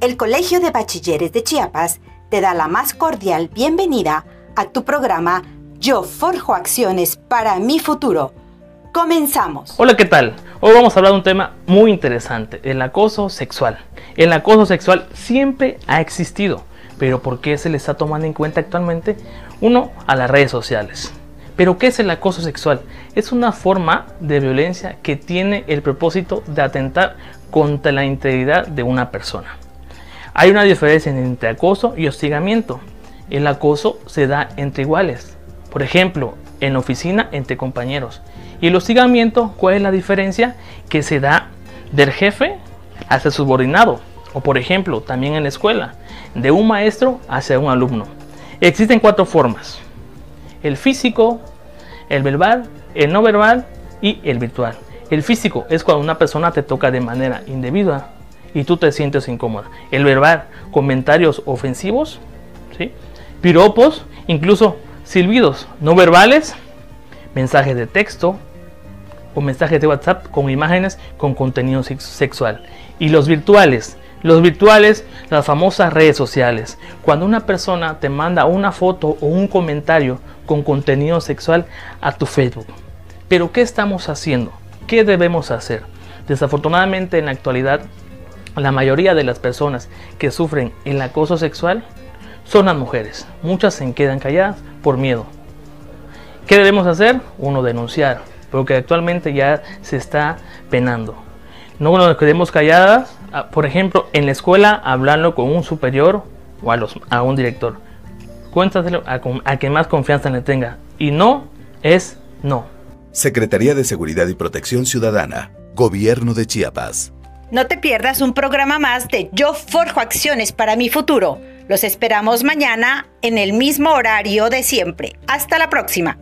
el Colegio de Bachilleres de Chiapas te da la más cordial bienvenida a tu programa Yo Forjo Acciones para mi futuro. Comenzamos. Hola, ¿qué tal? Hoy vamos a hablar de un tema muy interesante, el acoso sexual. El acoso sexual siempre ha existido, pero ¿por qué se le está tomando en cuenta actualmente? Uno, a las redes sociales. Pero ¿qué es el acoso sexual? Es una forma de violencia que tiene el propósito de atentar contra la integridad de una persona. Hay una diferencia entre acoso y hostigamiento. El acoso se da entre iguales. Por ejemplo, en la oficina entre compañeros. Y el hostigamiento, ¿cuál es la diferencia? Que se da del jefe hacia su subordinado. O por ejemplo, también en la escuela, de un maestro hacia un alumno. Existen cuatro formas el físico, el verbal, el no verbal y el virtual. El físico es cuando una persona te toca de manera indebida y tú te sientes incómoda. El verbal, comentarios ofensivos, ¿sí? piropos, incluso silbidos no verbales, mensajes de texto o mensajes de WhatsApp con imágenes con contenido sexual. Y los virtuales, los virtuales, las famosas redes sociales. Cuando una persona te manda una foto o un comentario con contenido sexual a tu Facebook. Pero ¿qué estamos haciendo? ¿Qué debemos hacer? Desafortunadamente en la actualidad, la mayoría de las personas que sufren el acoso sexual son las mujeres. Muchas se quedan calladas por miedo. ¿Qué debemos hacer? Uno, denunciar, porque actualmente ya se está penando. No nos quedemos calladas, ah, por ejemplo, en la escuela hablando con un superior o a, los, un director. Cuéntaselo a, a quien más confianza le tenga. Y no es no. Secretaría de Seguridad y Protección Ciudadana, Gobierno de Chiapas. No te pierdas un programa más de Yo Forjo Acciones para mi futuro. Los esperamos mañana en el mismo horario de siempre. Hasta la próxima.